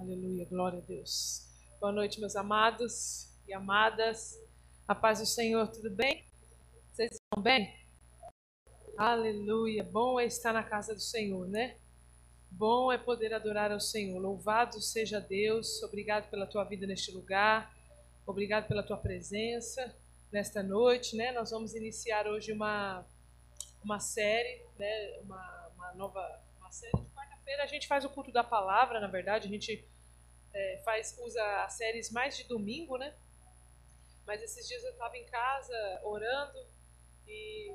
Aleluia, glória a Deus. Boa noite, meus amados e amadas. A paz do Senhor, tudo bem? Vocês estão bem? Aleluia. Bom é estar na casa do Senhor, né? Bom é poder adorar ao Senhor. Louvado seja Deus. Obrigado pela tua vida neste lugar. Obrigado pela tua presença nesta noite, né? Nós vamos iniciar hoje uma uma série, né? Uma, uma nova uma série de quarta-feira a gente faz o culto da palavra, na verdade, a gente é, faz, usa as séries mais de domingo, né? Mas esses dias eu estava em casa orando e,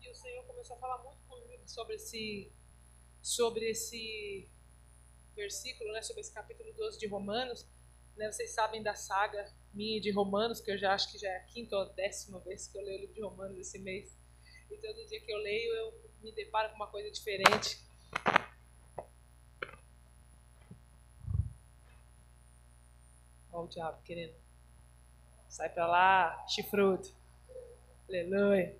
e o Senhor começou a falar muito comigo sobre esse, sobre esse versículo, né? Sobre esse capítulo 12 de Romanos. Né? Vocês sabem da saga minha de Romanos, que eu já acho que já é a quinta ou décima vez que eu leio o livro de Romanos esse mês. E todo dia que eu leio, eu me deparo com uma coisa diferente. Olha o diabo querendo. Sai pra lá, chifrudo. Aleluia.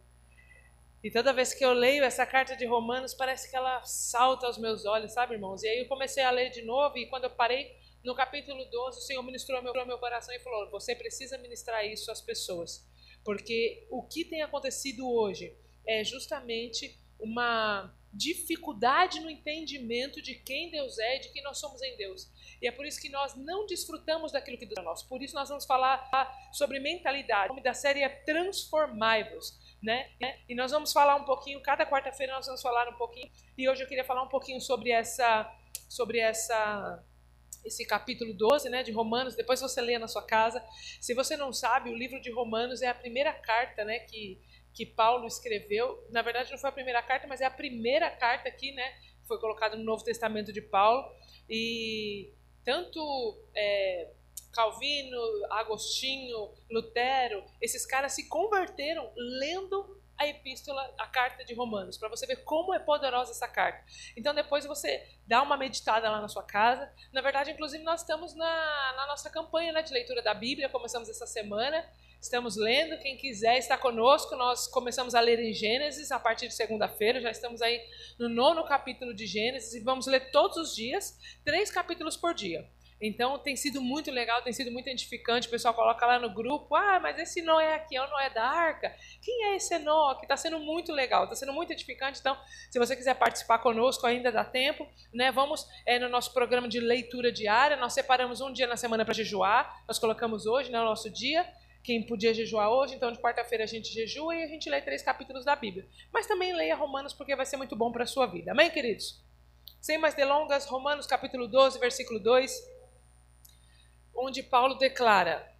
E toda vez que eu leio essa carta de Romanos, parece que ela salta aos meus olhos, sabe, irmãos? E aí eu comecei a ler de novo, e quando eu parei no capítulo 12, o Senhor ministrou meu, meu coração e falou: Você precisa ministrar isso às pessoas. Porque o que tem acontecido hoje é justamente uma dificuldade no entendimento de quem Deus é de quem nós somos em Deus. E é por isso que nós não desfrutamos daquilo que Deus é nosso. Por isso nós vamos falar sobre mentalidade. O nome da série é Transformai-vos. Né? E nós vamos falar um pouquinho, cada quarta-feira nós vamos falar um pouquinho, e hoje eu queria falar um pouquinho sobre essa, sobre essa, esse capítulo 12, né, de Romanos, depois você lê na sua casa. Se você não sabe, o livro de Romanos é a primeira carta, né, que, que Paulo escreveu. Na verdade, não foi a primeira carta, mas é a primeira carta aqui, né, foi colocada no Novo Testamento de Paulo. E tanto é, Calvino, Agostinho, Lutero, esses caras se converteram lendo a epístola, a carta de Romanos, para você ver como é poderosa essa carta. Então depois você dá uma meditada lá na sua casa. Na verdade, inclusive, nós estamos na, na nossa campanha né, de leitura da Bíblia, começamos essa semana. Estamos lendo, quem quiser está conosco. Nós começamos a ler em Gênesis a partir de segunda-feira, já estamos aí no nono capítulo de Gênesis e vamos ler todos os dias, três capítulos por dia. Então tem sido muito legal, tem sido muito edificante. O pessoal coloca lá no grupo: ah, mas esse Noé aqui é o Noé da arca. Quem é esse Enoque? Está sendo muito legal, está sendo muito edificante. Então, se você quiser participar conosco, ainda dá tempo. Né? Vamos é, no nosso programa de leitura diária. Nós separamos um dia na semana para jejuar. Nós colocamos hoje, né, o nosso dia quem podia jejuar hoje, então de quarta-feira a gente jejua e a gente lê três capítulos da Bíblia. Mas também leia Romanos porque vai ser muito bom para a sua vida. Amém, queridos? Sem mais delongas, Romanos capítulo 12, versículo 2, onde Paulo declara: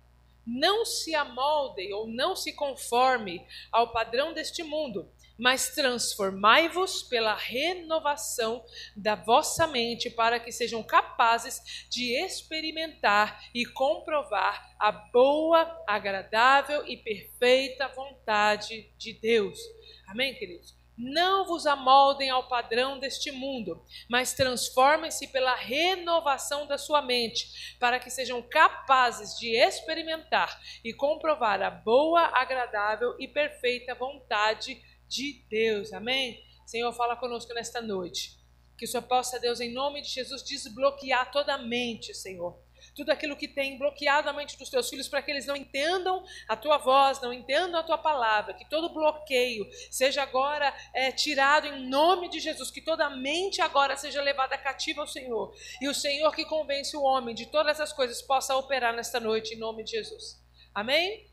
Não se amolde ou não se conforme ao padrão deste mundo, mas transformai-vos pela renovação da vossa mente, para que sejam capazes de experimentar e comprovar a boa, agradável e perfeita vontade de Deus. Amém, queridos? Não vos amoldem ao padrão deste mundo, mas transformem-se pela renovação da sua mente, para que sejam capazes de experimentar e comprovar a boa, agradável e perfeita vontade de de Deus. Amém? Senhor, fala conosco nesta noite. Que o Senhor possa, Deus, em nome de Jesus, desbloquear toda a mente, Senhor. Tudo aquilo que tem bloqueado a mente dos teus filhos para que eles não entendam a tua voz, não entendam a tua palavra. Que todo bloqueio seja agora é, tirado em nome de Jesus. Que toda mente agora seja levada cativa ao Senhor. E o Senhor que convence o homem de todas as coisas possa operar nesta noite em nome de Jesus. Amém?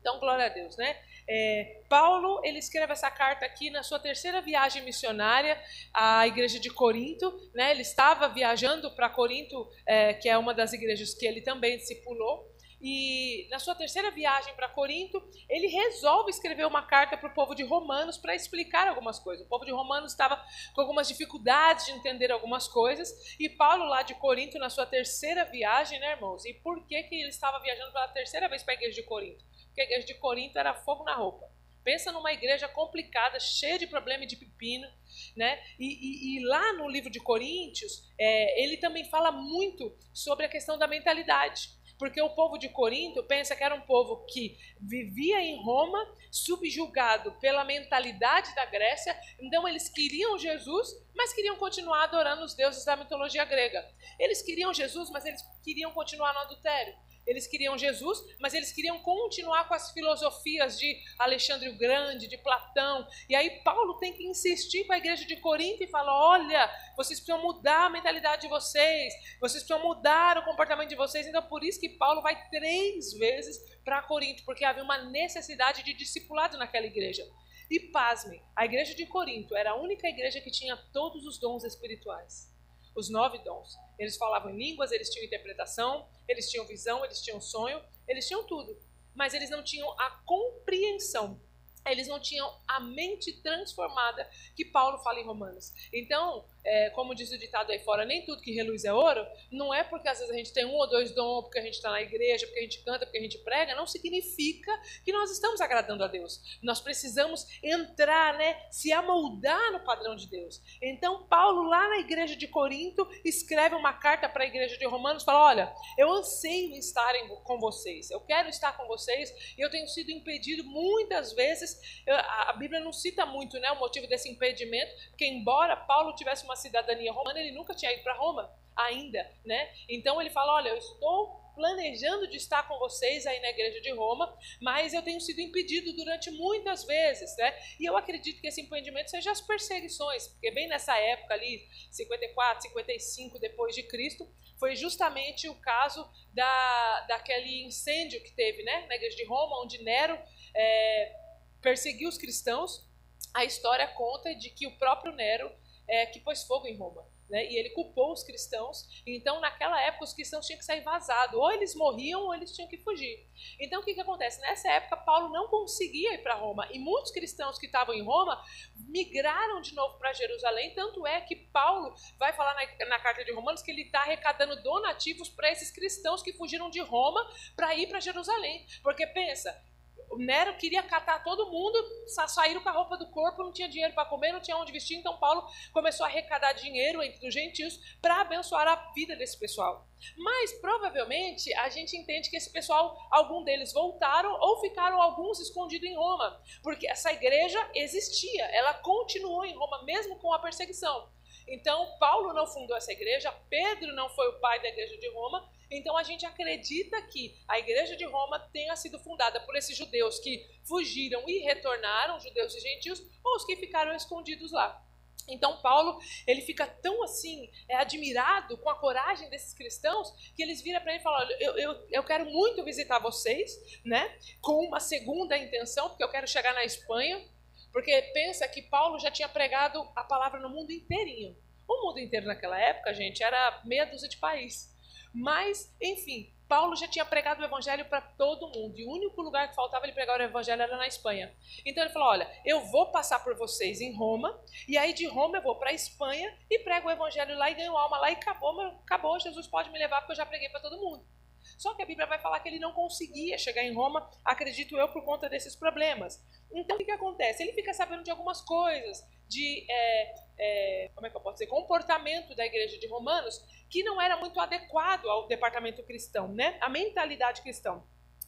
Então, glória a Deus, né? É, Paulo ele escreve essa carta aqui na sua terceira viagem missionária à igreja de Corinto. Né? Ele estava viajando para Corinto, é, que é uma das igrejas que ele também discipulou. E na sua terceira viagem para Corinto, ele resolve escrever uma carta para o povo de Romanos para explicar algumas coisas. O povo de Romanos estava com algumas dificuldades de entender algumas coisas. E Paulo, lá de Corinto, na sua terceira viagem, né, irmãos? E por que, que ele estava viajando pela terceira vez para a igreja de Corinto? Porque a igreja de Corinto era fogo na roupa. Pensa numa igreja complicada, cheia de problema e de pepino, né? E, e, e, lá no livro de Coríntios, é, ele também fala muito sobre a questão da mentalidade. Porque o povo de Corinto pensa que era um povo que vivia em Roma, subjugado pela mentalidade da Grécia, então eles queriam Jesus, mas queriam continuar adorando os deuses da mitologia grega. Eles queriam Jesus, mas eles queriam continuar no adultério. Eles queriam Jesus, mas eles queriam continuar com as filosofias de Alexandre o Grande, de Platão. E aí Paulo tem que insistir com a igreja de Corinto e falar: olha, vocês precisam mudar a mentalidade de vocês, vocês precisam mudar o comportamento de vocês. Então, por isso que Paulo vai três vezes para Corinto, porque havia uma necessidade de discipulado naquela igreja. E pasmem, a igreja de Corinto era a única igreja que tinha todos os dons espirituais os nove dons. Eles falavam em línguas, eles tinham interpretação, eles tinham visão, eles tinham sonho, eles tinham tudo. Mas eles não tinham a compreensão eles não tinham a mente transformada que Paulo fala em Romanos. Então, é, como diz o ditado aí fora, nem tudo que reluz é ouro, não é porque às vezes a gente tem um ou dois dons, porque a gente está na igreja, porque a gente canta, porque a gente prega, não significa que nós estamos agradando a Deus. Nós precisamos entrar, né, se amoldar no padrão de Deus. Então, Paulo, lá na igreja de Corinto, escreve uma carta para a igreja de Romanos, fala: Olha, eu anseio estar com vocês, eu quero estar com vocês, e eu tenho sido impedido muitas vezes. Eu, a Bíblia não cita muito né, o motivo desse impedimento, porque, embora Paulo tivesse uma uma cidadania romana, ele nunca tinha ido para Roma ainda, né? Então ele fala: "Olha, eu estou planejando de estar com vocês aí na igreja de Roma, mas eu tenho sido impedido durante muitas vezes, né? E eu acredito que esse impedimento seja as perseguições, porque bem nessa época ali, 54, 55 depois de Cristo, foi justamente o caso da, daquele incêndio que teve, né, na igreja de Roma, onde Nero é, perseguiu os cristãos. A história conta de que o próprio Nero é, que pôs fogo em Roma. Né? E ele culpou os cristãos. Então, naquela época, os cristãos tinham que sair vazados. Ou eles morriam ou eles tinham que fugir. Então, o que, que acontece? Nessa época, Paulo não conseguia ir para Roma. E muitos cristãos que estavam em Roma migraram de novo para Jerusalém. Tanto é que Paulo vai falar na, na carta de Romanos que ele está arrecadando donativos para esses cristãos que fugiram de Roma para ir para Jerusalém. Porque pensa, o Nero queria catar todo mundo, saíram com a roupa do corpo, não tinha dinheiro para comer, não tinha onde vestir, então Paulo começou a arrecadar dinheiro entre os gentios para abençoar a vida desse pessoal. Mas provavelmente a gente entende que esse pessoal, algum deles voltaram ou ficaram alguns escondidos em Roma, porque essa igreja existia, ela continuou em Roma mesmo com a perseguição. Então, Paulo não fundou essa igreja, Pedro não foi o pai da igreja de Roma, então a gente acredita que a igreja de Roma tenha sido fundada por esses judeus que fugiram e retornaram, judeus e gentios, ou os que ficaram escondidos lá. Então Paulo ele fica tão assim é, admirado com a coragem desses cristãos que eles viram para ele e falam: eu, eu, eu quero muito visitar vocês, né? Com uma segunda intenção, porque eu quero chegar na Espanha, porque pensa que Paulo já tinha pregado a palavra no mundo inteirinho. O mundo inteiro naquela época, gente, era meia dúzia de países. Mas, enfim, Paulo já tinha pregado o evangelho para todo mundo. E o único lugar que faltava ele pregar o evangelho era na Espanha. Então ele falou: Olha, eu vou passar por vocês em Roma, e aí de Roma eu vou para a Espanha e prego o evangelho lá e ganho alma lá e acabou, acabou. Jesus pode me levar porque eu já preguei para todo mundo. Só que a Bíblia vai falar que ele não conseguia chegar em Roma, acredito eu, por conta desses problemas. Então o que, que acontece? Ele fica sabendo de algumas coisas, de é, é, como é que eu posso dizer, comportamento da igreja de Romanos, que não era muito adequado ao departamento cristão, né? A mentalidade cristã.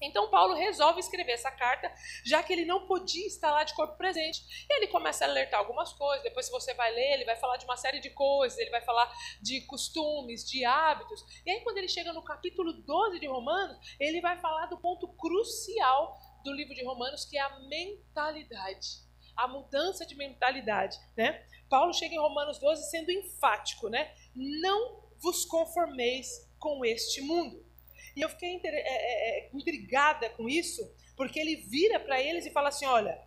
Então Paulo resolve escrever essa carta, já que ele não podia estar lá de corpo presente. E ele começa a alertar algumas coisas. Depois, se você vai ler, ele vai falar de uma série de coisas, ele vai falar de costumes, de hábitos. E aí, quando ele chega no capítulo 12 de Romanos, ele vai falar do ponto crucial do livro de Romanos, que é a mentalidade. A mudança de mentalidade, né? Paulo chega em Romanos 12 sendo enfático, né? Não vos conformeis com este mundo e eu fiquei é, é, é, intrigada com isso, porque ele vira para eles e fala assim: olha,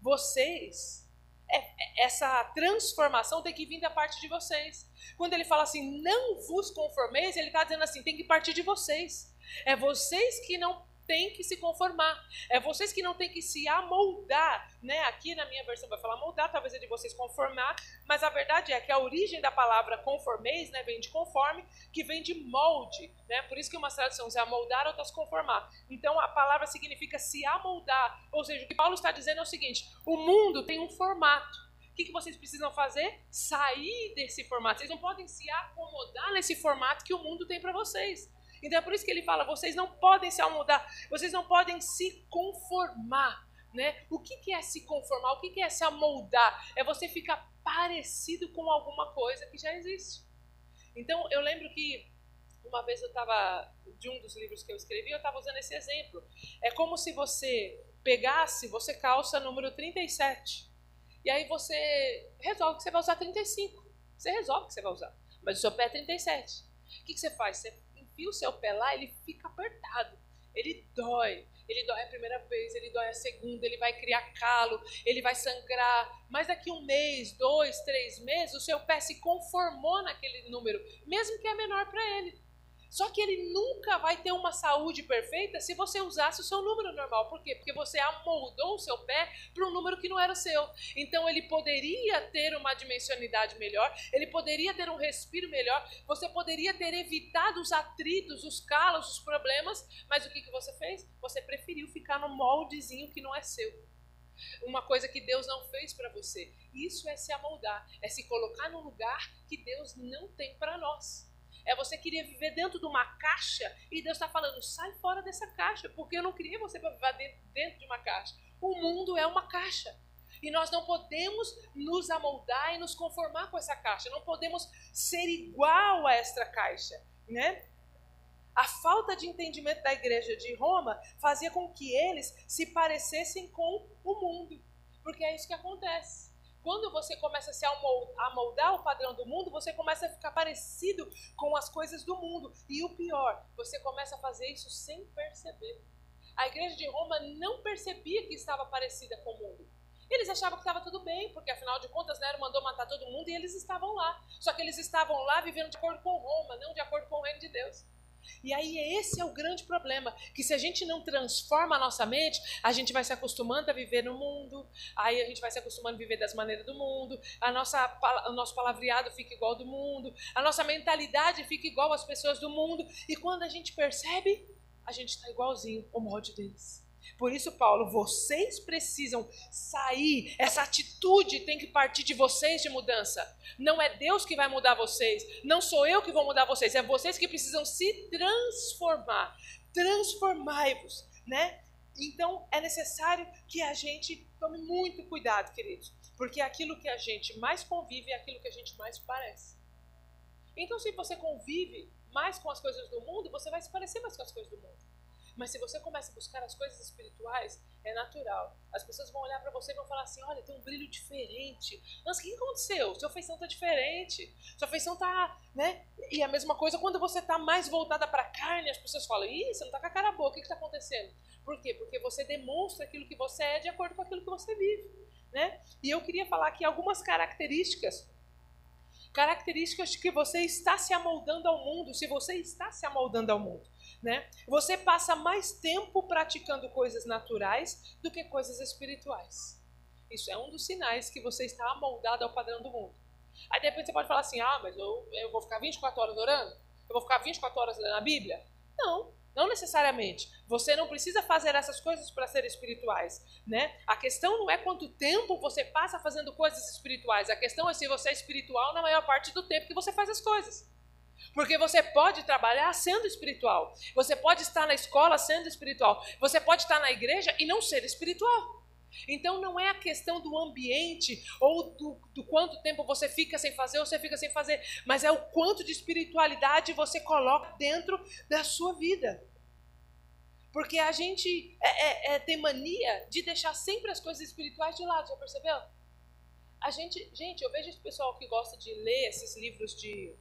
vocês, é, é, essa transformação tem que vir da parte de vocês. Quando ele fala assim, não vos conformeis, ele está dizendo assim: tem que partir de vocês. É vocês que não tem que se conformar. É vocês que não tem que se amoldar, né? Aqui na minha versão vai falar moldar, talvez é de vocês conformar, mas a verdade é que a origem da palavra conformeis, né, vem de conforme, que vem de molde, né? Por isso que uma tradução é amoldar, outras conformar. Então a palavra significa se amoldar, ou seja, o que Paulo está dizendo é o seguinte: o mundo tem um formato. O que, que vocês precisam fazer? Sair desse formato. Vocês não podem se acomodar nesse formato que o mundo tem para vocês. Então é por isso que ele fala: vocês não podem se amoldar, vocês não podem se conformar. Né? O que, que é se conformar? O que, que é se amoldar? É você ficar parecido com alguma coisa que já existe. Então eu lembro que uma vez eu estava, de um dos livros que eu escrevi, eu estava usando esse exemplo. É como se você pegasse, você calça número 37. E aí você resolve que você vai usar 35. Você resolve que você vai usar. Mas o seu pé é 37. O que, que você faz? Você enfia o seu pé lá, ele fica apertado. Ele dói. Ele dói a primeira vez, ele dói a segunda, ele vai criar calo, ele vai sangrar. Mas daqui um mês, dois, três meses, o seu pé se conformou naquele número, mesmo que é menor para ele. Só que ele nunca vai ter uma saúde perfeita se você usasse o seu número normal. Por quê? Porque você amoldou o seu pé para um número que não era seu. Então ele poderia ter uma dimensionalidade melhor, ele poderia ter um respiro melhor, você poderia ter evitado os atritos, os calos, os problemas, mas o que, que você fez? Você preferiu ficar no moldezinho que não é seu uma coisa que Deus não fez para você. Isso é se amoldar, é se colocar no lugar que Deus não tem para nós. É você queria viver dentro de uma caixa e Deus está falando, sai fora dessa caixa, porque eu não criei você para viver dentro de uma caixa. O mundo é uma caixa. E nós não podemos nos amoldar e nos conformar com essa caixa. Não podemos ser igual a esta caixa, né? A falta de entendimento da igreja de Roma fazia com que eles se parecessem com o mundo. Porque é isso que acontece. Quando você começa a se amoldar o padrão do mundo, você começa a ficar parecido com as coisas do mundo. E o pior, você começa a fazer isso sem perceber. A igreja de Roma não percebia que estava parecida com o mundo. Eles achavam que estava tudo bem, porque afinal de contas Nero mandou matar todo mundo e eles estavam lá. Só que eles estavam lá vivendo de acordo com Roma, não de acordo com o reino de Deus. E aí esse é o grande problema, que se a gente não transforma a nossa mente, a gente vai se acostumando a viver no mundo, aí a gente vai se acostumando a viver das maneiras do mundo, a nossa, o nosso palavreado fica igual ao do mundo, a nossa mentalidade fica igual às pessoas do mundo, e quando a gente percebe, a gente está igualzinho ao molde deles. Por isso, Paulo, vocês precisam sair. Essa atitude tem que partir de vocês de mudança. Não é Deus que vai mudar vocês. Não sou eu que vou mudar vocês. É vocês que precisam se transformar. Transformai-vos, né? Então é necessário que a gente tome muito cuidado, queridos, porque aquilo que a gente mais convive é aquilo que a gente mais parece. Então, se você convive mais com as coisas do mundo, você vai se parecer mais com as coisas do mundo. Mas se você começa a buscar as coisas espirituais, é natural. As pessoas vão olhar para você e vão falar assim: olha, tem um brilho diferente. Mas o que aconteceu? Sua feição está diferente. Sua feição está. Né? E a mesma coisa quando você está mais voltada para a carne, as pessoas falam: ih, você não está com a cara boa, o que está acontecendo? Por quê? Porque você demonstra aquilo que você é de acordo com aquilo que você vive. Né? E eu queria falar aqui algumas características características de que você está se amoldando ao mundo, se você está se amoldando ao mundo né? Você passa mais tempo praticando coisas naturais do que coisas espirituais. Isso é um dos sinais que você está amoldado ao padrão do mundo. Aí de repente você pode falar assim: ah, mas eu, eu vou ficar 24 horas orando? Eu vou ficar 24 horas lendo a Bíblia? Não, não necessariamente. Você não precisa fazer essas coisas para ser espirituais, né? A questão não é quanto tempo você passa fazendo coisas espirituais. A questão é se você é espiritual na maior parte do tempo que você faz as coisas. Porque você pode trabalhar sendo espiritual. Você pode estar na escola sendo espiritual. Você pode estar na igreja e não ser espiritual. Então não é a questão do ambiente ou do, do, quanto tempo você fica sem fazer ou você fica sem fazer, mas é o quanto de espiritualidade você coloca dentro da sua vida. Porque a gente é, é, é, tem mania de deixar sempre as coisas espirituais de lado, já percebeu? A gente, gente, eu vejo esse pessoal que gosta de ler esses livros de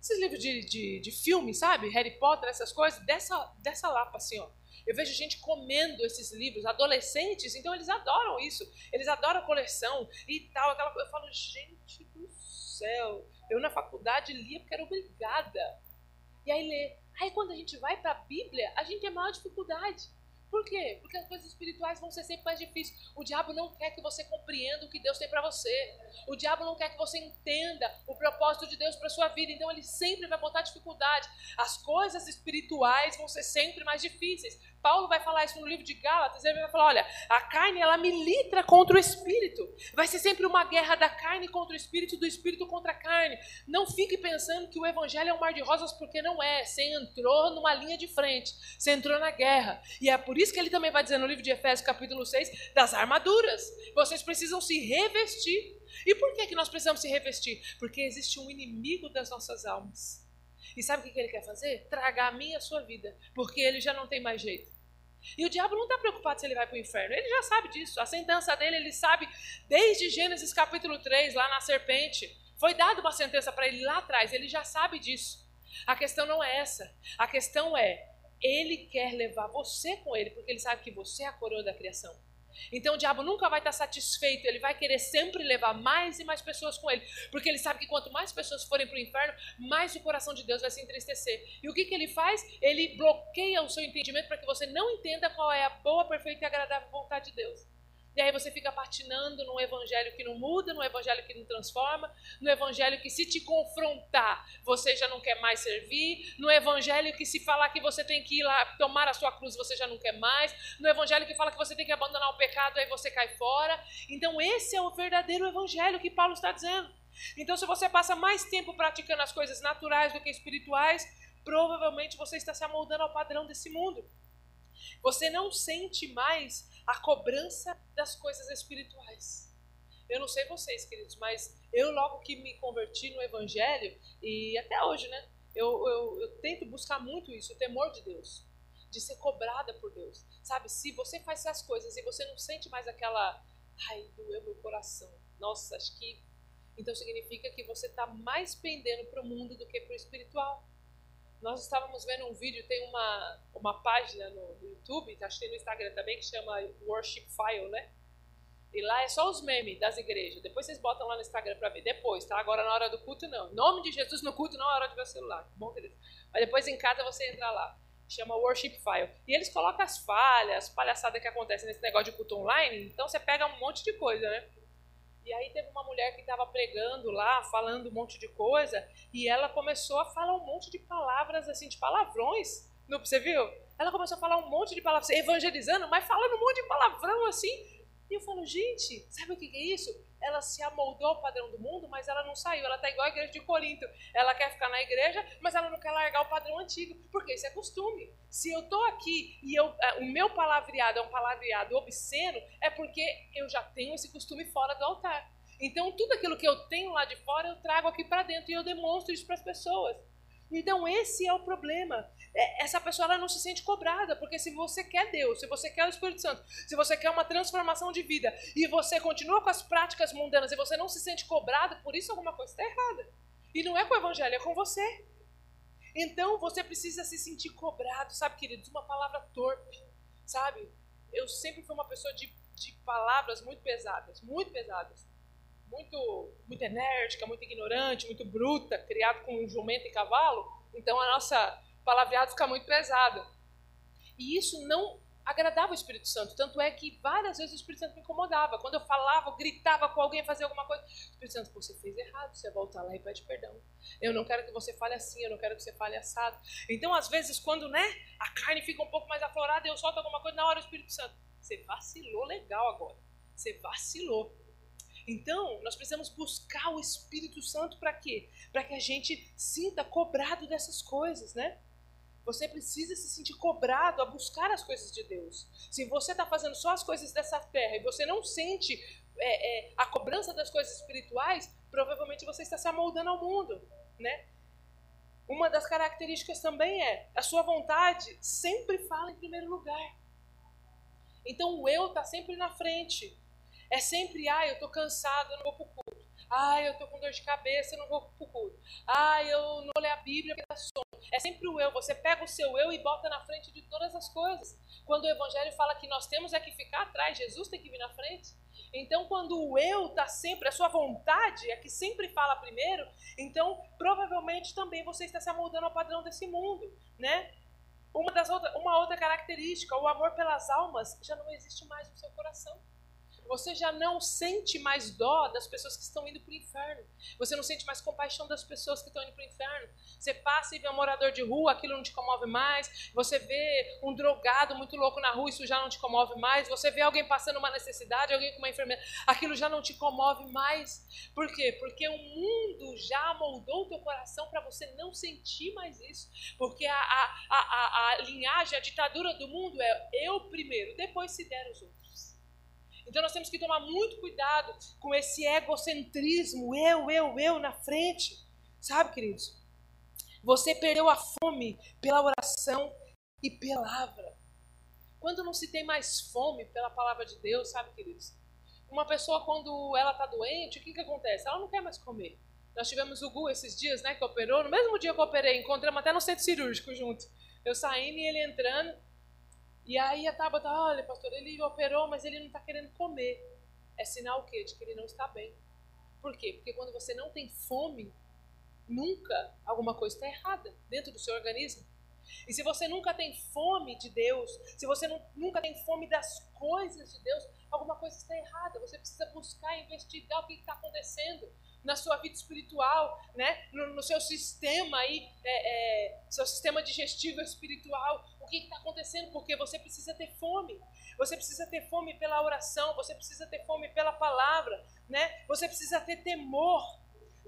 esses livros de, de, de filme, sabe? Harry Potter, essas coisas, dessa, dessa lapa, assim, ó. Eu vejo gente comendo esses livros, adolescentes, então eles adoram isso. Eles adoram a coleção e tal, aquela coisa. Eu falo, gente do céu, eu na faculdade lia porque era obrigada. E aí lê. Aí quando a gente vai para a Bíblia, a gente tem maior dificuldade. Por quê? Porque as coisas espirituais vão ser sempre mais difíceis. O diabo não quer que você compreenda o que Deus tem para você. O diabo não quer que você entenda o propósito de Deus para sua vida. Então ele sempre vai botar dificuldade. As coisas espirituais vão ser sempre mais difíceis. Paulo vai falar isso no livro de Gálatas, ele vai falar, olha, a carne ela milita contra o espírito. Vai ser sempre uma guerra da carne contra o espírito, do espírito contra a carne. Não fique pensando que o evangelho é um mar de rosas porque não é. Você entrou numa linha de frente, você entrou na guerra. E é por isso que ele também vai dizer no livro de Efésios, capítulo 6, das armaduras. Vocês precisam se revestir. E por que que nós precisamos se revestir? Porque existe um inimigo das nossas almas. E sabe o que ele quer fazer? Tragar a minha e a sua vida, porque ele já não tem mais jeito. E o diabo não está preocupado se ele vai para o inferno, ele já sabe disso. A sentença dele, ele sabe desde Gênesis capítulo 3, lá na serpente. Foi dada uma sentença para ele lá atrás, ele já sabe disso. A questão não é essa. A questão é, ele quer levar você com ele, porque ele sabe que você é a coroa da criação. Então o diabo nunca vai estar satisfeito, ele vai querer sempre levar mais e mais pessoas com ele, porque ele sabe que quanto mais pessoas forem para o inferno, mais o coração de Deus vai se entristecer. E o que, que ele faz? Ele bloqueia o seu entendimento para que você não entenda qual é a boa, perfeita e agradável vontade de Deus. E aí você fica patinando num evangelho que não muda, num evangelho que não transforma, no evangelho que se te confrontar, você já não quer mais servir, no evangelho que se falar que você tem que ir lá tomar a sua cruz, você já não quer mais, no evangelho que fala que você tem que abandonar o pecado, aí você cai fora. Então esse é o verdadeiro evangelho que Paulo está dizendo. Então se você passa mais tempo praticando as coisas naturais do que espirituais, provavelmente você está se amoldando ao padrão desse mundo. Você não sente mais a cobrança das coisas espirituais. Eu não sei vocês, queridos, mas eu logo que me converti no Evangelho, e até hoje, né? Eu, eu, eu tento buscar muito isso, o temor de Deus, de ser cobrada por Deus. Sabe, se você faz essas coisas e você não sente mais aquela, ai, doeu meu coração, nossa, acho que. Então significa que você está mais pendendo para o mundo do que para o espiritual. Nós estávamos vendo um vídeo, tem uma, uma página no, no YouTube, tá, acho que tem no Instagram também, que chama Worship File, né? E lá é só os memes das igrejas. Depois vocês botam lá no Instagram para ver. Depois, tá? Agora na hora do culto, não. Nome de Jesus no culto, não é hora de ver o celular. Bom, querido. Mas depois em casa você entra lá. Chama Worship File. E eles colocam as falhas, as palhaçadas que acontecem nesse negócio de culto online. Então você pega um monte de coisa, né? E aí teve uma mulher que estava pregando lá, falando um monte de coisa, e ela começou a falar um monte de palavras, assim, de palavrões. Não, você viu? Ela começou a falar um monte de palavras, evangelizando, mas falando um monte de palavrão, assim. E eu falo, gente, sabe o que é isso? Ela se amoldou ao padrão do mundo, mas ela não saiu. Ela está igual a igreja de Corinto. Ela quer ficar na igreja, mas ela não quer largar o padrão antigo, porque isso é costume. Se eu estou aqui e eu, é, o meu palavreado é um palavreado obsceno, é porque eu já tenho esse costume fora do altar. Então, tudo aquilo que eu tenho lá de fora, eu trago aqui para dentro e eu demonstro isso para as pessoas. Então esse é o problema. É, essa pessoa ela não se sente cobrada, porque se você quer Deus, se você quer o Espírito Santo, se você quer uma transformação de vida e você continua com as práticas mundanas e você não se sente cobrado, por isso alguma coisa está errada. E não é com o Evangelho, é com você. Então você precisa se sentir cobrado, sabe, queridos? Uma palavra torpe, sabe? Eu sempre fui uma pessoa de, de palavras muito pesadas, muito pesadas muito, muito enérgica, muito ignorante, muito bruta, criado com um jumento e cavalo, então a nossa palavreada fica muito pesada. E isso não agradava o Espírito Santo, tanto é que várias vezes o Espírito Santo me incomodava. Quando eu falava, gritava com alguém fazer alguma coisa, o Espírito Santo, você fez errado, você volta lá e pede perdão. Eu não quero que você fale assim, eu não quero que você fale assado. Então, às vezes, quando né, a carne fica um pouco mais aflorada eu solto alguma coisa, na hora o Espírito Santo, você vacilou legal agora. Você vacilou. Então, nós precisamos buscar o Espírito Santo para quê? Para que a gente sinta cobrado dessas coisas, né? Você precisa se sentir cobrado a buscar as coisas de Deus. Se você está fazendo só as coisas dessa terra e você não sente é, é, a cobrança das coisas espirituais, provavelmente você está se amoldando ao mundo, né? Uma das características também é a sua vontade sempre fala em primeiro lugar. Então o eu está sempre na frente. É sempre, ah, eu tô cansado, eu não vou pro culto. Ah, eu tô com dor de cabeça, eu não vou pro culto. Ah, eu não ler a Bíblia porque dá sono. É sempre o eu. Você pega o seu eu e bota na frente de todas as coisas. Quando o Evangelho fala que nós temos é que ficar atrás, Jesus tem que vir na frente. Então, quando o eu está sempre, a sua vontade é que sempre fala primeiro, então provavelmente também você está se amoldando ao padrão desse mundo, né? Uma, das outra, uma outra característica, o amor pelas almas já não existe mais no seu coração. Você já não sente mais dó das pessoas que estão indo para o inferno. Você não sente mais compaixão das pessoas que estão indo para o inferno. Você passa e vê um morador de rua, aquilo não te comove mais. Você vê um drogado muito louco na rua, isso já não te comove mais. Você vê alguém passando uma necessidade, alguém com uma enfermidade, aquilo já não te comove mais. Por quê? Porque o mundo já moldou o teu coração para você não sentir mais isso. Porque a, a, a, a, linhagem, a ditadura do mundo é eu primeiro, depois se der os outros. Então nós temos que tomar muito cuidado com esse egocentrismo, eu, eu, eu na frente. Sabe, queridos? Você perdeu a fome pela oração e palavra. Quando não se tem mais fome pela palavra de Deus, sabe, queridos? Uma pessoa, quando ela está doente, o que, que acontece? Ela não quer mais comer. Nós tivemos o Gu esses dias, né, que operou. No mesmo dia que eu operei, encontramos até no centro cirúrgico junto. Eu saindo e ele entrando. E aí a Tabata, olha, pastor, ele operou, mas ele não está querendo comer. É sinal o quê? De que ele não está bem. Por quê? Porque quando você não tem fome, nunca alguma coisa está errada dentro do seu organismo. E se você nunca tem fome de Deus, se você não, nunca tem fome das coisas de Deus, alguma coisa está errada. Você precisa buscar, investigar o que está acontecendo na sua vida espiritual, né? no, no seu sistema aí, é, é, seu sistema digestivo espiritual, que está acontecendo, porque você precisa ter fome, você precisa ter fome pela oração, você precisa ter fome pela palavra, né? Você precisa ter temor,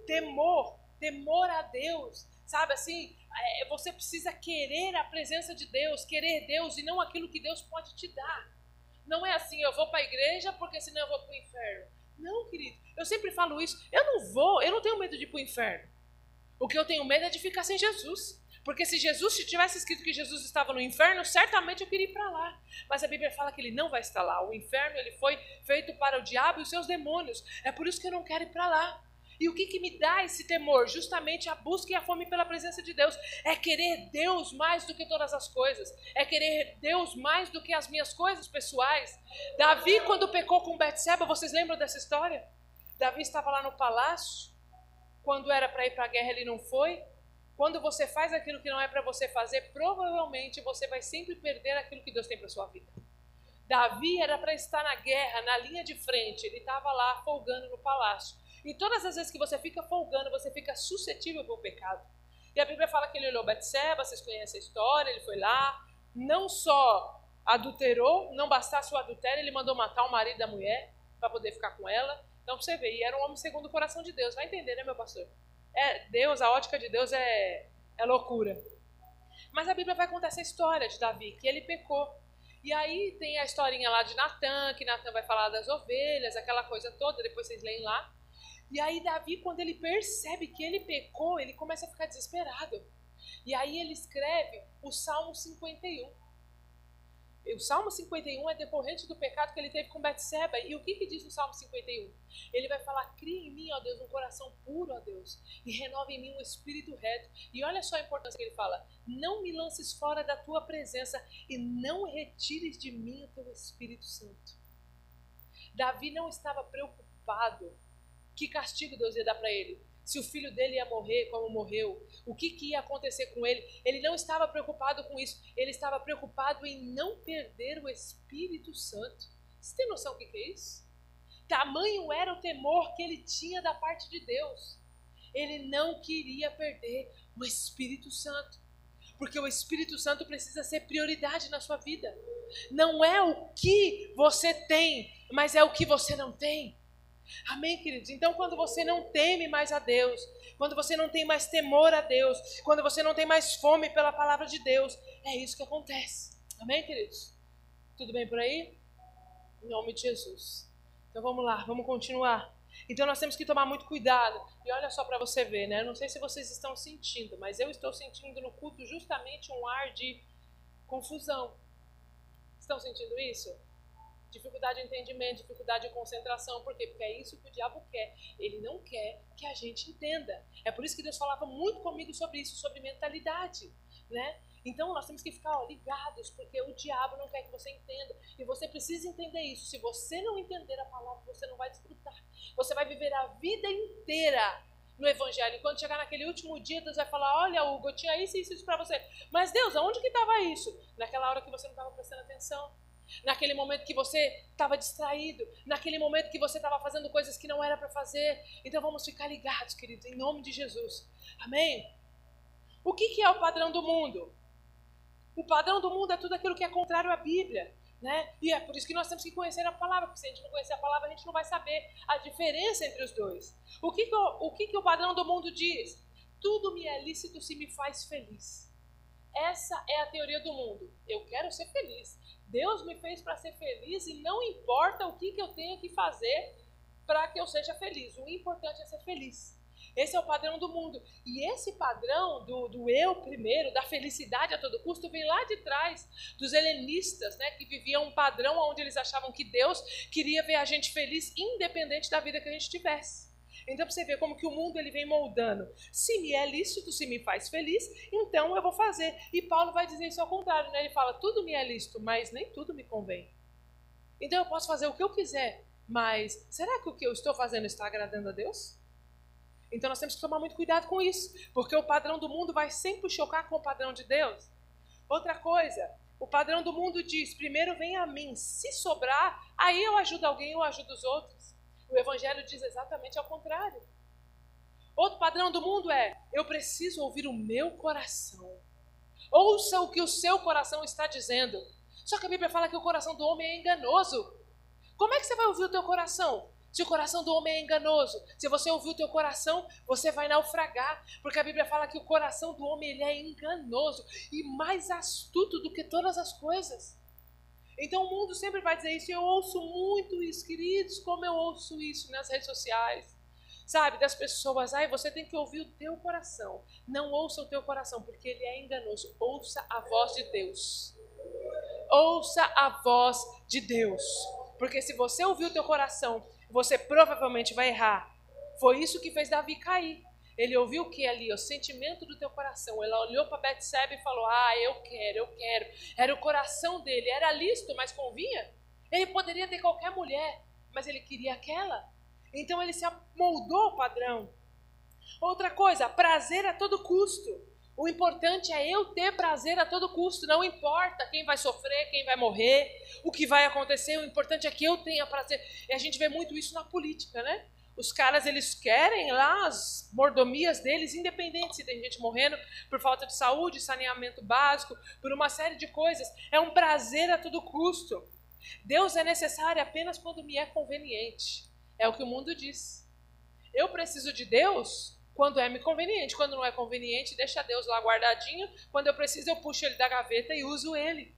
temor, temor a Deus, sabe assim? É, você precisa querer a presença de Deus, querer Deus e não aquilo que Deus pode te dar. Não é assim, eu vou para a igreja porque senão eu vou para o inferno. Não, querido. Eu sempre falo isso. Eu não vou, eu não tenho medo de ir para o inferno. O que eu tenho medo é de ficar sem Jesus. Porque se Jesus se tivesse escrito que Jesus estava no inferno, certamente eu queria ir para lá. Mas a Bíblia fala que ele não vai estar lá. O inferno ele foi feito para o diabo e os seus demônios. É por isso que eu não quero ir para lá. E o que, que me dá esse temor? Justamente a busca e a fome pela presença de Deus. É querer Deus mais do que todas as coisas. É querer Deus mais do que as minhas coisas pessoais. Davi, quando pecou com Betseba, vocês lembram dessa história? Davi estava lá no palácio. Quando era para ir para a guerra, ele não foi. Quando você faz aquilo que não é para você fazer, provavelmente você vai sempre perder aquilo que Deus tem para sua vida. Davi era para estar na guerra, na linha de frente. Ele estava lá folgando no palácio. E todas as vezes que você fica folgando, você fica suscetível para o pecado. E a Bíblia fala que ele olhou Betseba, vocês conhecem a história, ele foi lá, não só adulterou, não bastasse o adultério, ele mandou matar o marido da mulher para poder ficar com ela. Então você vê, e era um homem segundo o coração de Deus. Vai entender, né, meu pastor? É, Deus, a ótica de Deus é, é loucura. Mas a Bíblia vai contar essa história de Davi, que ele pecou. E aí tem a historinha lá de Natan, que Natan vai falar das ovelhas, aquela coisa toda, depois vocês leem lá. E aí Davi, quando ele percebe que ele pecou, ele começa a ficar desesperado. E aí ele escreve o Salmo 51. O Salmo 51 é decorrente do pecado que ele teve com Betseba. E o que, que diz no Salmo 51? Ele vai falar: cria em mim, ó Deus, um coração puro, ó Deus, e renova em mim um espírito reto. E olha só a importância que ele fala: não me lances fora da tua presença e não retires de mim o teu Espírito Santo. Davi não estava preocupado que castigo Deus ia dar para ele? Se o filho dele ia morrer como morreu, o que, que ia acontecer com ele? Ele não estava preocupado com isso, ele estava preocupado em não perder o Espírito Santo. Você tem noção do que, que é isso? Tamanho era o temor que ele tinha da parte de Deus. Ele não queria perder o Espírito Santo porque o Espírito Santo precisa ser prioridade na sua vida. Não é o que você tem, mas é o que você não tem. Amém, queridos? Então, quando você não teme mais a Deus, quando você não tem mais temor a Deus, quando você não tem mais fome pela palavra de Deus, é isso que acontece. Amém, queridos? Tudo bem por aí? Em nome de Jesus. Então vamos lá, vamos continuar. Então nós temos que tomar muito cuidado. E olha só para você ver, né? Eu não sei se vocês estão sentindo, mas eu estou sentindo no culto justamente um ar de confusão. Estão sentindo isso? Dificuldade de entendimento, dificuldade de concentração. Por quê? Porque é isso que o diabo quer. Ele não quer que a gente entenda. É por isso que Deus falava muito comigo sobre isso, sobre mentalidade, né? Então nós temos que ficar ó, ligados, porque o diabo não quer que você entenda. E você precisa entender isso. Se você não entender a palavra, você não vai desfrutar. Você vai viver a vida inteira no Evangelho. E quando chegar naquele último dia, Deus vai falar: Olha, Hugo, eu tinha isso e isso, isso para você. Mas Deus, aonde que estava isso? Naquela hora que você não estava prestando atenção. Naquele momento que você estava distraído, naquele momento que você estava fazendo coisas que não era para fazer. Então vamos ficar ligados, queridos, em nome de Jesus. Amém? O que, que é o padrão do mundo? O padrão do mundo é tudo aquilo que é contrário à Bíblia. Né? E é por isso que nós temos que conhecer a palavra, porque se a gente não conhecer a palavra, a gente não vai saber a diferença entre os dois. O que, que, o, o, que, que o padrão do mundo diz? Tudo me é lícito se me faz feliz. Essa é a teoria do mundo. Eu quero ser feliz. Deus me fez para ser feliz e não importa o que, que eu tenho que fazer para que eu seja feliz. O importante é ser feliz. Esse é o padrão do mundo. E esse padrão do, do eu primeiro, da felicidade a todo custo, vem lá de trás dos helenistas, né, que viviam um padrão onde eles achavam que Deus queria ver a gente feliz, independente da vida que a gente tivesse. Então você vê como que o mundo ele vem moldando. Se me é lícito, se me faz feliz, então eu vou fazer. E Paulo vai dizer isso ao contrário, né? Ele fala: tudo me é lícito, mas nem tudo me convém. Então eu posso fazer o que eu quiser, mas será que o que eu estou fazendo está agradando a Deus? Então nós temos que tomar muito cuidado com isso, porque o padrão do mundo vai sempre chocar com o padrão de Deus. Outra coisa, o padrão do mundo diz: primeiro vem a mim, se sobrar, aí eu ajudo alguém, eu ajudo os outros. O evangelho diz exatamente ao contrário. Outro padrão do mundo é: eu preciso ouvir o meu coração. Ouça o que o seu coração está dizendo. Só que a Bíblia fala que o coração do homem é enganoso. Como é que você vai ouvir o teu coração? Se o coração do homem é enganoso, se você ouvir o teu coração, você vai naufragar, porque a Bíblia fala que o coração do homem ele é enganoso e mais astuto do que todas as coisas. Então o mundo sempre vai dizer isso, eu ouço muito isso, queridos, como eu ouço isso nas redes sociais. Sabe, das pessoas, ai, você tem que ouvir o teu coração. Não ouça o teu coração, porque ele é enganoso. Ouça a voz de Deus. Ouça a voz de Deus. Porque se você ouvir o teu coração você provavelmente vai errar. Foi isso que fez Davi cair. Ele ouviu o que ali? O sentimento do teu coração. Ele olhou para Betseba e falou: Ah, eu quero, eu quero. Era o coração dele. Era listo, mas convinha? Ele poderia ter qualquer mulher, mas ele queria aquela. Então ele se amoldou ao padrão. Outra coisa, prazer a todo custo. O importante é eu ter prazer a todo custo. Não importa quem vai sofrer, quem vai morrer, o que vai acontecer. O importante é que eu tenha prazer. E a gente vê muito isso na política, né? Os caras, eles querem lá as mordomias deles, independente se tem gente morrendo por falta de saúde, saneamento básico, por uma série de coisas. É um prazer a todo custo. Deus é necessário apenas quando me é conveniente. É o que o mundo diz. Eu preciso de Deus quando é me conveniente. Quando não é conveniente, deixa Deus lá guardadinho. Quando eu preciso, eu puxo ele da gaveta e uso ele.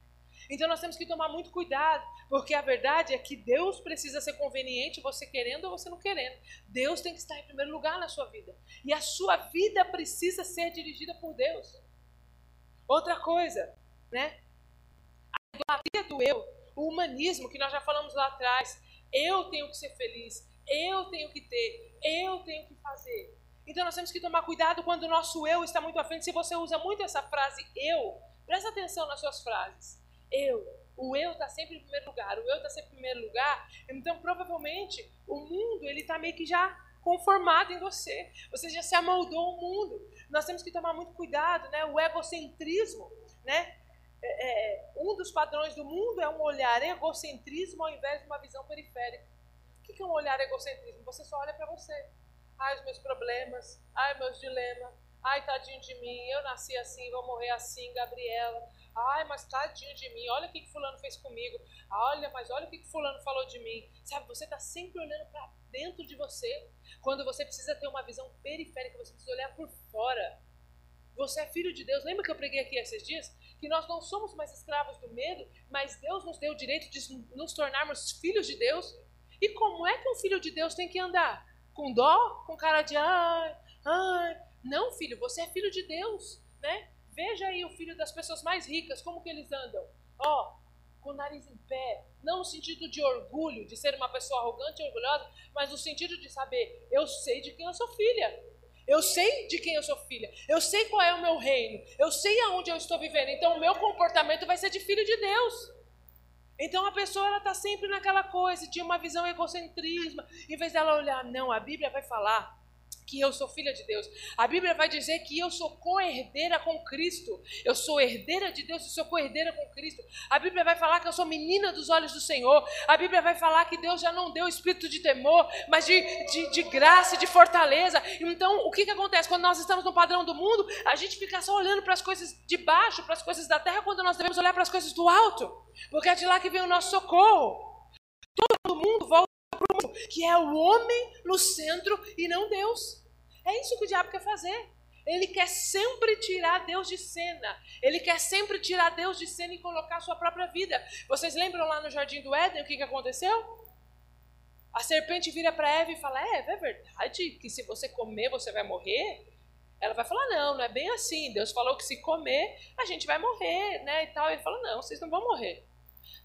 Então nós temos que tomar muito cuidado, porque a verdade é que Deus precisa ser conveniente, você querendo ou você não querendo. Deus tem que estar em primeiro lugar na sua vida. E a sua vida precisa ser dirigida por Deus. Outra coisa, né? A idolatria do eu, o humanismo que nós já falamos lá atrás. Eu tenho que ser feliz, eu tenho que ter, eu tenho que fazer. Então nós temos que tomar cuidado quando o nosso eu está muito à frente. Se você usa muito essa frase eu, presta atenção nas suas frases. Eu, o eu está sempre em primeiro lugar, o eu está sempre em primeiro lugar. Então provavelmente o mundo ele está meio que já conformado em você. Você já se amoldou ao mundo. Nós temos que tomar muito cuidado, né? O egocentrismo, né? É, é, um dos padrões do mundo é um olhar egocentrismo ao invés de uma visão periférica. O que é um olhar egocentrismo? Você só olha para você ai os meus problemas, ai meus dilemas, ai tadinho de mim, eu nasci assim, vou morrer assim, Gabriela, ai mas tadinho de mim, olha o que, fulano fez comigo, olha, mas olha o que, fulano falou de mim, sabe, você está sempre olhando para dentro de você, quando você precisa ter uma visão periférica, você precisa olhar por fora, você é filho de Deus. Lembra que eu preguei aqui esses dias? Que nós não somos mais escravos do medo, mas Deus nos deu o direito de nos tornarmos filhos de Deus. E como é que um filho de Deus tem que andar? com dó, com cara de ai, ai. Não, filho, você é filho de Deus, né? Veja aí o filho das pessoas mais ricas, como que eles andam. Ó, com o nariz em pé, não no sentido de orgulho, de ser uma pessoa arrogante e orgulhosa, mas no sentido de saber, eu sei de quem eu sou filha. Eu sei de quem eu sou filha. Eu sei qual é o meu reino. Eu sei aonde eu estou vivendo. Então o meu comportamento vai ser de filho de Deus. Então a pessoa ela está sempre naquela coisa de uma visão egocentrismo, em vez dela olhar, não, a Bíblia vai falar que eu sou filha de Deus. A Bíblia vai dizer que eu sou co-herdeira com Cristo. Eu sou herdeira de Deus e sou co-herdeira com Cristo. A Bíblia vai falar que eu sou menina dos olhos do Senhor. A Bíblia vai falar que Deus já não deu espírito de temor, mas de, de, de graça, de fortaleza. Então, o que, que acontece? Quando nós estamos no padrão do mundo, a gente fica só olhando para as coisas de baixo, para as coisas da terra, quando nós devemos olhar para as coisas do alto. Porque é de lá que vem o nosso socorro. Todo mundo volta que é o homem no centro e não Deus. É isso que o diabo quer fazer. Ele quer sempre tirar Deus de cena. Ele quer sempre tirar Deus de cena e colocar a sua própria vida. Vocês lembram lá no Jardim do Éden o que, que aconteceu? A serpente vira para Eva e fala: Eva, é verdade que se você comer você vai morrer? Ela vai falar: Não, não é bem assim. Deus falou que se comer a gente vai morrer, né? E tal. Ele fala: Não, vocês não vão morrer.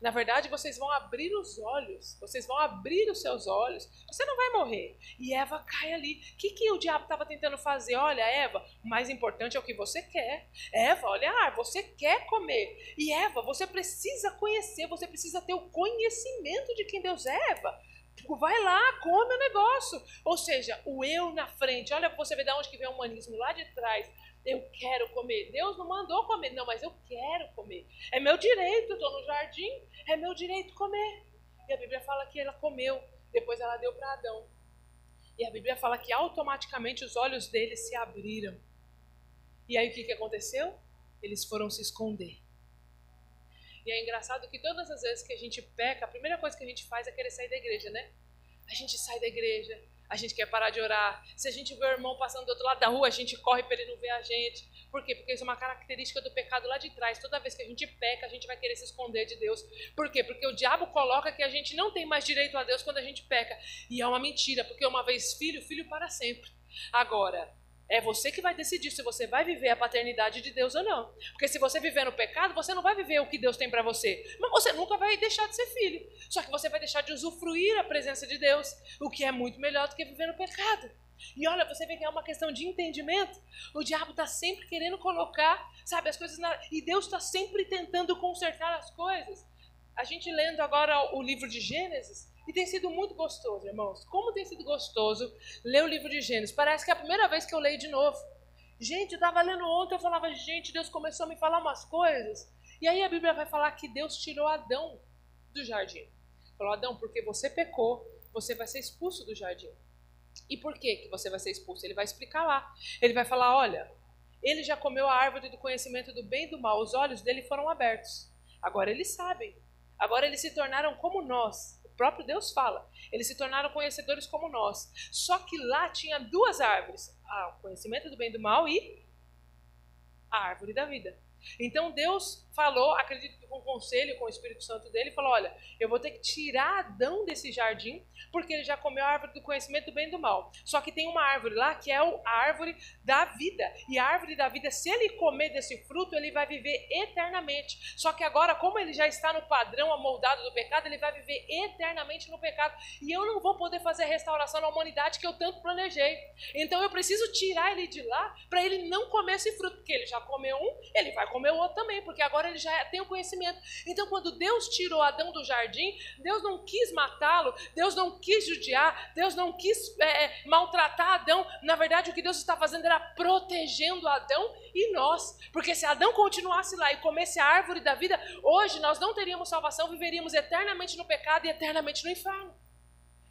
Na verdade, vocês vão abrir os olhos, vocês vão abrir os seus olhos, você não vai morrer. E Eva cai ali. O que, que o diabo estava tentando fazer? Olha, Eva, o mais importante é o que você quer. Eva, olha, ah, você quer comer. E Eva, você precisa conhecer, você precisa ter o conhecimento de quem Deus é, Eva. Vai lá, come o negócio. Ou seja, o eu na frente. Olha, você vê de onde que vem o humanismo lá de trás eu quero comer. Deus não mandou comer, não, mas eu quero comer. É meu direito, eu estou no jardim, é meu direito comer. E a Bíblia fala que ela comeu, depois ela deu para Adão. E a Bíblia fala que automaticamente os olhos dele se abriram. E aí o que, que aconteceu? Eles foram se esconder. E é engraçado que todas as vezes que a gente peca, a primeira coisa que a gente faz é querer sair da igreja, né? A gente sai da igreja, a gente quer parar de orar. Se a gente vê o irmão passando do outro lado da rua, a gente corre para ele não ver a gente. Por quê? Porque isso é uma característica do pecado lá de trás. Toda vez que a gente peca, a gente vai querer se esconder de Deus. Por quê? Porque o diabo coloca que a gente não tem mais direito a Deus quando a gente peca. E é uma mentira, porque uma vez filho, filho para sempre. Agora, é você que vai decidir se você vai viver a paternidade de Deus ou não. Porque se você viver no pecado, você não vai viver o que Deus tem para você. Mas você nunca vai deixar de ser filho. Só que você vai deixar de usufruir a presença de Deus, o que é muito melhor do que viver no pecado. E olha, você vê que é uma questão de entendimento. O diabo está sempre querendo colocar, sabe, as coisas na... E Deus está sempre tentando consertar as coisas. A gente lendo agora o livro de Gênesis, e tem sido muito gostoso, irmãos. Como tem sido gostoso ler o livro de Gênesis. Parece que é a primeira vez que eu leio de novo. Gente, eu estava lendo ontem, eu falava, gente, Deus começou a me falar umas coisas. E aí a Bíblia vai falar que Deus tirou Adão do jardim. Falou, Adão, porque você pecou, você vai ser expulso do jardim. E por que, que você vai ser expulso? Ele vai explicar lá. Ele vai falar, olha, ele já comeu a árvore do conhecimento do bem e do mal, os olhos dele foram abertos. Agora eles sabem. Agora eles se tornaram como nós, próprio Deus fala. Eles se tornaram conhecedores como nós. Só que lá tinha duas árvores: o conhecimento do bem e do mal e a árvore da vida. Então Deus falou, acredito que com conselho, com o Espírito Santo dele, falou: Olha, eu vou ter que tirar Adão desse jardim, porque ele já comeu a árvore do conhecimento do bem e do mal. Só que tem uma árvore lá que é a árvore da vida. E a árvore da vida, se ele comer desse fruto, ele vai viver eternamente. Só que agora, como ele já está no padrão amoldado do pecado, ele vai viver eternamente no pecado. E eu não vou poder fazer a restauração na humanidade que eu tanto planejei. Então eu preciso tirar ele de lá para ele não comer esse fruto, porque ele já comeu um, ele vai comer o outro também, porque agora ele já tem o conhecimento. Então, quando Deus tirou Adão do jardim, Deus não quis matá-lo, Deus não quis judiar, Deus não quis é, é, maltratar Adão. Na verdade, o que Deus está fazendo era protegendo Adão e nós. Porque se Adão continuasse lá e comesse a árvore da vida, hoje nós não teríamos salvação, viveríamos eternamente no pecado e eternamente no inferno.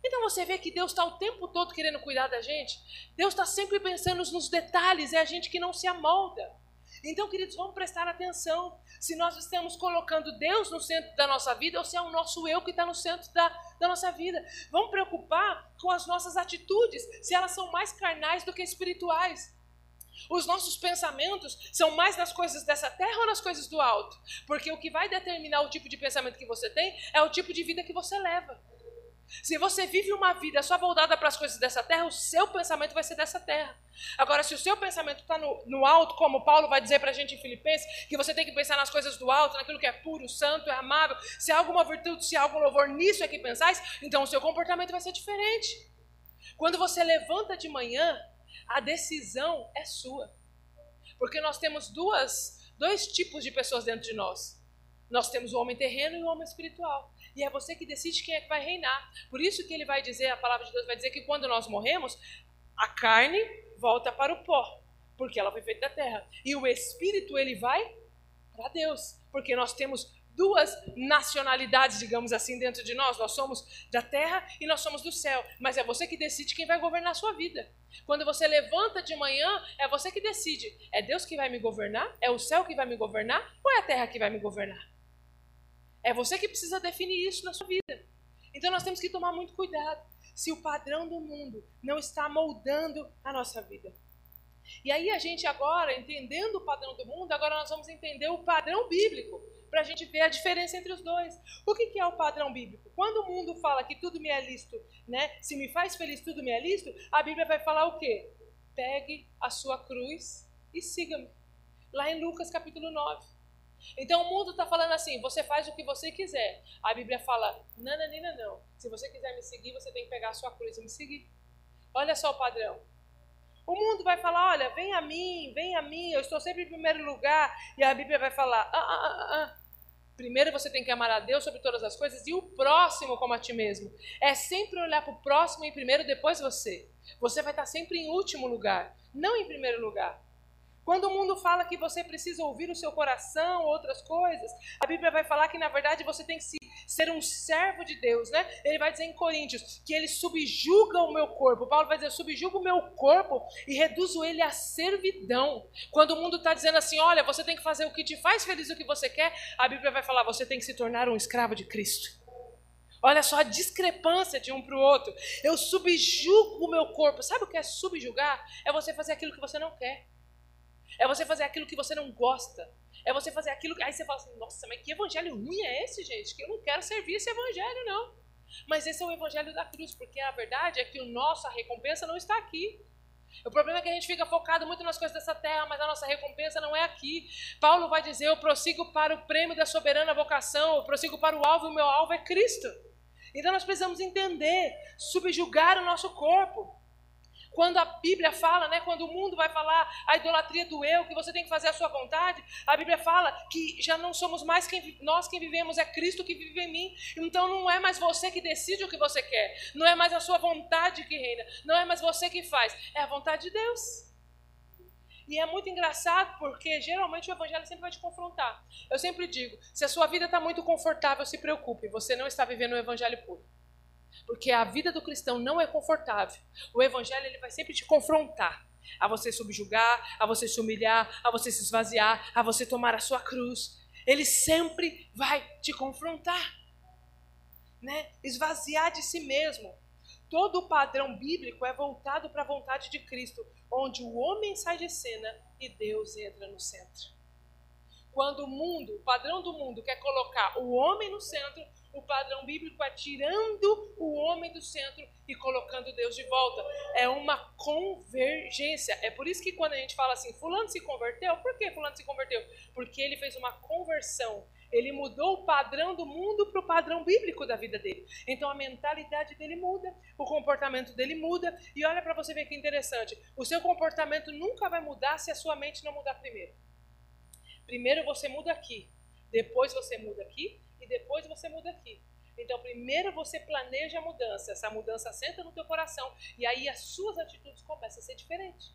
Então você vê que Deus está o tempo todo querendo cuidar da gente. Deus está sempre pensando nos detalhes, é a gente que não se amolda. Então, queridos, vamos prestar atenção se nós estamos colocando Deus no centro da nossa vida ou se é o nosso eu que está no centro da, da nossa vida. Vamos preocupar com as nossas atitudes, se elas são mais carnais do que espirituais. Os nossos pensamentos são mais nas coisas dessa terra ou nas coisas do alto? Porque o que vai determinar o tipo de pensamento que você tem é o tipo de vida que você leva. Se você vive uma vida só voltada para as coisas dessa terra, o seu pensamento vai ser dessa terra. Agora, se o seu pensamento está no, no, alto, como Paulo vai dizer para a gente em Filipenses, que você tem que pensar nas coisas do alto, naquilo que é puro, santo, é amável, se há alguma virtude, se há algum louvor, nisso é que pensais, então o seu comportamento vai ser diferente. Quando você levanta de manhã, a decisão é sua. Porque nós temos duas, dois tipos de pessoas dentro de nós. Nós temos o homem terreno e o homem espiritual. E é você que decide quem é que vai reinar. Por isso que ele vai dizer, a palavra de Deus vai dizer que quando nós morremos, A carne volta para o pó, porque ela foi feita da terra. E o espírito, ele vai para Deus, porque nós temos duas nacionalidades, digamos assim, dentro de nós. Nós somos da terra e nós somos do céu. Mas é você que decide quem vai governar a sua vida. Quando você levanta de manhã, é você que decide. É Deus que vai me governar? É o céu que vai me governar? Ou é a terra que vai me governar? É você que precisa definir isso na sua vida. Então nós temos que tomar muito cuidado se o padrão do mundo não está moldando a nossa vida. E aí a gente agora, entendendo o padrão do mundo, agora nós vamos entender o padrão bíblico para a gente ver a diferença entre os dois. O que, que, é o padrão bíblico? Quando o mundo fala que tudo me é lícito, né? Se me faz feliz, tudo me é lícito, a Bíblia vai falar o quê? Pegue a sua cruz e siga-me. Lá em Lucas capítulo 9. Então o mundo está falando assim: você faz o que você quiser. A Bíblia fala: não, não. Se você quiser me seguir, você tem que pegar a sua cruz e me seguir. Olha só o padrão. O mundo vai falar: olha, vem a mim, vem a mim, eu estou sempre em primeiro lugar. E a Bíblia vai falar: ah, ah, ah, ah. Primeiro você tem que amar a Deus sobre todas as coisas e o próximo como a ti mesmo. É sempre olhar para o próximo em primeiro, depois você. Você vai estar sempre em último lugar, não em primeiro lugar. Quando o mundo fala que você precisa ouvir o seu coração, outras coisas, a Bíblia vai falar que na verdade você tem que ser um servo de Deus, né? Ele vai dizer em Coríntios que ele subjuga o meu corpo. Paulo vai dizer: subjuga o meu corpo e reduzo ele à servidão. Quando o mundo está dizendo assim, olha, você tem que fazer o que te faz feliz, o que você quer, a Bíblia vai falar: você tem que se tornar um escravo de Cristo. Olha só a discrepância de um para o outro. Eu subjugo o meu corpo. Sabe o que é subjugar? É você fazer aquilo que você não quer. É você fazer aquilo que você não gosta. É você fazer aquilo que. Aí você fala assim: nossa, mas que evangelho ruim é esse, gente? Que eu não quero servir esse evangelho, não. Mas esse é o evangelho da cruz, porque a verdade é que a nossa recompensa não está aqui. O problema é que a gente fica focado muito nas coisas dessa terra, mas a nossa recompensa não é aqui. Paulo vai dizer: Eu prossigo para o prêmio da soberana vocação, eu prossigo para o alvo, e o meu alvo é Cristo. Então nós precisamos entender, subjugar o nosso corpo. Quando a Bíblia fala, né, quando o mundo vai falar a idolatria do eu, que você tem que fazer a sua vontade, a Bíblia fala que já não somos mais quem, nós quem vivemos, é Cristo que vive em mim. Então não é mais você que decide o que você quer, não é mais a sua vontade que reina, não é mais você que faz, é a vontade de Deus. E é muito engraçado porque geralmente o evangelho sempre vai te confrontar. Eu sempre digo: se a sua vida está muito confortável, se preocupe, você não está vivendo o evangelho puro. Porque a vida do cristão não é confortável. O evangelho ele vai sempre te confrontar a você subjugar, a você se humilhar, a você se esvaziar, a você tomar a sua cruz. Ele sempre vai te confrontar. Né? Esvaziar de si mesmo. Todo o padrão bíblico é voltado para a vontade de Cristo, onde o homem sai de cena e Deus entra no centro. Quando o mundo, o padrão do mundo, quer colocar o homem no centro, o padrão bíblico é tirando o homem do centro e colocando Deus de volta. É uma convergência. É por isso que quando a gente fala assim, fulano se converteu, por que fulano se converteu? Porque ele fez uma conversão. Ele mudou o padrão do mundo para o padrão bíblico da vida dele. Então a mentalidade dele muda, o comportamento dele muda. E olha para você ver que interessante: o seu comportamento nunca vai mudar se a sua mente não mudar primeiro. Primeiro você muda aqui, depois você muda aqui, e depois você muda aqui. Então, primeiro você planeja a mudança, essa mudança senta no teu coração e aí as suas atitudes começam a ser diferentes.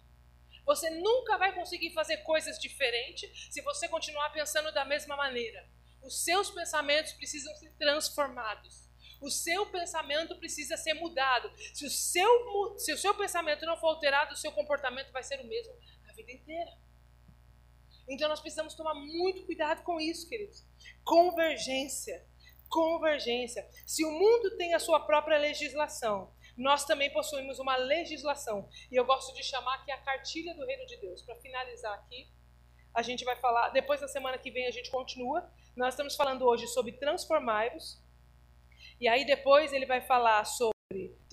Você nunca vai conseguir fazer coisas diferentes se você continuar pensando da mesma maneira. Os seus pensamentos precisam ser transformados. O seu pensamento precisa ser mudado. Se o seu, se o seu pensamento não for alterado, o seu comportamento vai ser o mesmo a vida inteira. Então nós precisamos tomar muito cuidado com isso, queridos. Convergência. Convergência. Se o mundo tem a sua própria legislação, nós também possuímos uma legislação. E eu gosto de chamar que é a cartilha do reino de Deus. Para finalizar aqui, a gente vai falar, depois da semana que vem a gente continua. Nós estamos falando hoje sobre transformai-vos. E aí depois ele vai falar sobre